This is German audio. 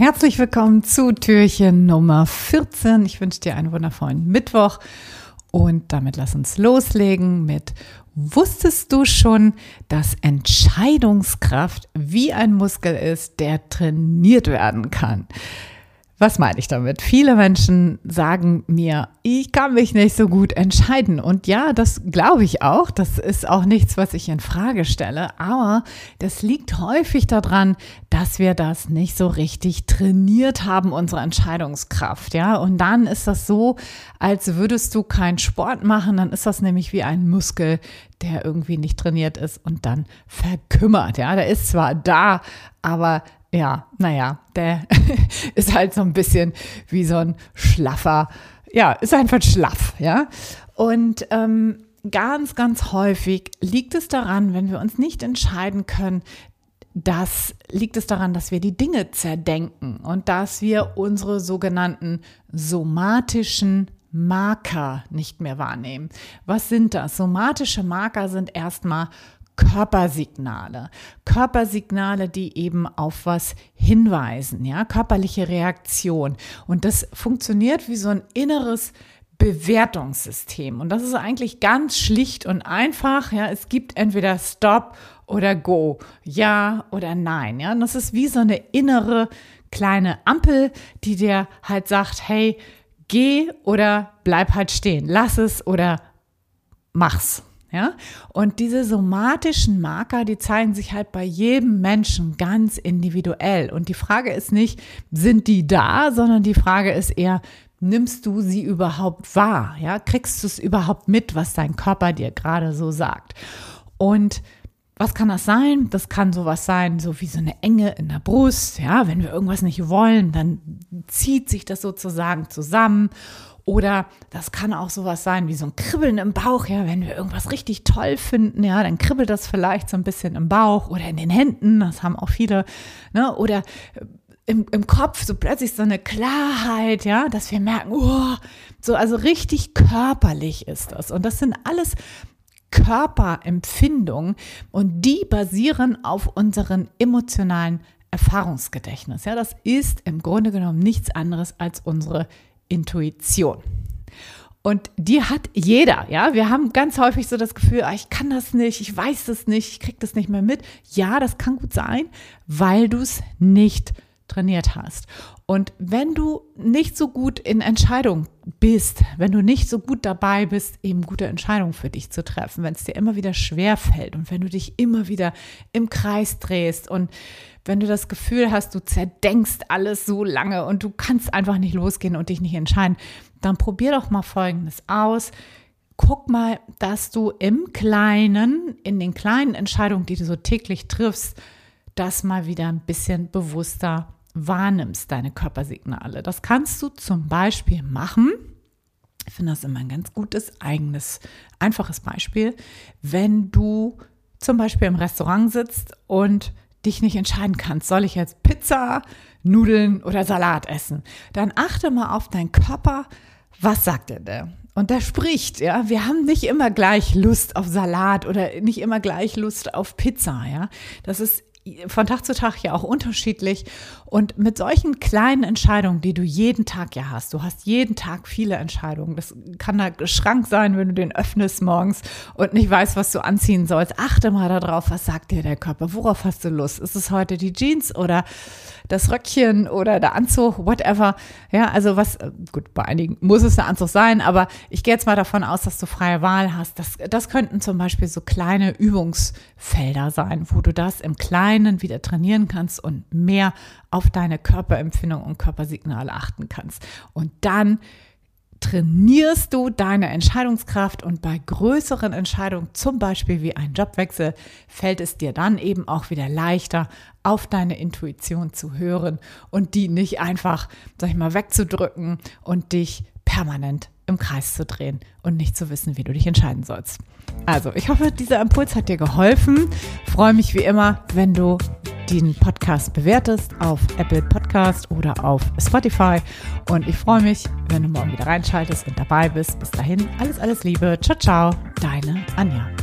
Herzlich willkommen zu Türchen Nummer 14. Ich wünsche dir einen wundervollen Mittwoch und damit lass uns loslegen mit Wusstest du schon, dass Entscheidungskraft wie ein Muskel ist, der trainiert werden kann? Was meine ich damit? Viele Menschen sagen mir, ich kann mich nicht so gut entscheiden. Und ja, das glaube ich auch. Das ist auch nichts, was ich in Frage stelle. Aber das liegt häufig daran, dass wir das nicht so richtig trainiert haben, unsere Entscheidungskraft. Ja, und dann ist das so, als würdest du keinen Sport machen. Dann ist das nämlich wie ein Muskel, der irgendwie nicht trainiert ist und dann verkümmert. Ja, der ist zwar da, aber ja, naja, der ist halt so ein bisschen wie so ein schlaffer, ja, ist einfach schlaff, ja. Und ähm, ganz, ganz häufig liegt es daran, wenn wir uns nicht entscheiden können, das liegt es daran, dass wir die Dinge zerdenken und dass wir unsere sogenannten somatischen Marker nicht mehr wahrnehmen. Was sind das? Somatische Marker sind erstmal Körpersignale. Körpersignale, die eben auf was hinweisen, ja, körperliche Reaktion. Und das funktioniert wie so ein inneres Bewertungssystem. Und das ist eigentlich ganz schlicht und einfach. Ja, es gibt entweder Stop oder Go, ja oder nein. Ja, und das ist wie so eine innere kleine Ampel, die dir halt sagt, hey, geh oder bleib halt stehen, lass es oder mach's. Ja? Und diese somatischen Marker, die zeigen sich halt bei jedem Menschen ganz individuell. Und die Frage ist nicht, sind die da, sondern die Frage ist eher, nimmst du sie überhaupt wahr? Ja? Kriegst du es überhaupt mit, was dein Körper dir gerade so sagt? Und was kann das sein? Das kann sowas sein, so wie so eine Enge in der Brust. Ja, wenn wir irgendwas nicht wollen, dann zieht sich das sozusagen zusammen. Oder das kann auch sowas sein wie so ein Kribbeln im Bauch, ja, wenn wir irgendwas richtig toll finden, ja, dann kribbelt das vielleicht so ein bisschen im Bauch oder in den Händen, das haben auch viele, ne, oder im, im Kopf so plötzlich so eine Klarheit, ja, dass wir merken, oh, so, also richtig körperlich ist das. Und das sind alles Körperempfindungen und die basieren auf unseren emotionalen Erfahrungsgedächtnis. Ja, das ist im Grunde genommen nichts anderes als unsere Intuition. Und die hat jeder, ja. Wir haben ganz häufig so das Gefühl, ah, ich kann das nicht, ich weiß das nicht, ich kriege das nicht mehr mit. Ja, das kann gut sein, weil du es nicht trainiert hast. Und wenn du nicht so gut in Entscheidungen bist, wenn du nicht so gut dabei bist, eben gute Entscheidungen für dich zu treffen, wenn es dir immer wieder schwer fällt und wenn du dich immer wieder im Kreis drehst und wenn du das Gefühl hast, du zerdenkst alles so lange und du kannst einfach nicht losgehen und dich nicht entscheiden, dann probier doch mal Folgendes aus. Guck mal, dass du im Kleinen, in den kleinen Entscheidungen, die du so täglich triffst, das mal wieder ein bisschen bewusster wahrnimmst, deine Körpersignale. Das kannst du zum Beispiel machen. Ich finde das immer ein ganz gutes, eigenes, einfaches Beispiel. Wenn du zum Beispiel im Restaurant sitzt und dich nicht entscheiden kannst, soll ich jetzt Pizza, Nudeln oder Salat essen, dann achte mal auf deinen Körper. Was sagt er denn? Und der spricht, ja. Wir haben nicht immer gleich Lust auf Salat oder nicht immer gleich Lust auf Pizza, ja. Das ist von Tag zu Tag ja auch unterschiedlich. Und mit solchen kleinen Entscheidungen, die du jeden Tag ja hast, du hast jeden Tag viele Entscheidungen. Das kann der Schrank sein, wenn du den öffnest morgens und nicht weißt, was du anziehen sollst. Achte mal darauf, was sagt dir der Körper? Worauf hast du Lust? Ist es heute die Jeans oder das Röckchen oder der Anzug, whatever. Ja, also was, gut, bei einigen muss es der Anzug sein, aber ich gehe jetzt mal davon aus, dass du freie Wahl hast. Das, das könnten zum Beispiel so kleine Übungsfelder sein, wo du das im Kleinen wieder trainieren kannst und mehr auf deine Körperempfindung und Körpersignale achten kannst. Und dann trainierst du deine Entscheidungskraft und bei größeren Entscheidungen, zum Beispiel wie ein Jobwechsel, fällt es dir dann eben auch wieder leichter, auf deine Intuition zu hören und die nicht einfach, sag ich mal, wegzudrücken und dich permanent im Kreis zu drehen und nicht zu wissen, wie du dich entscheiden sollst. Also, ich hoffe, dieser Impuls hat dir geholfen. Freue mich wie immer, wenn du den Podcast bewertest auf Apple Podcast oder auf Spotify. Und ich freue mich, wenn du morgen wieder reinschaltest und dabei bist. Bis dahin, alles, alles Liebe. Ciao, ciao. Deine Anja.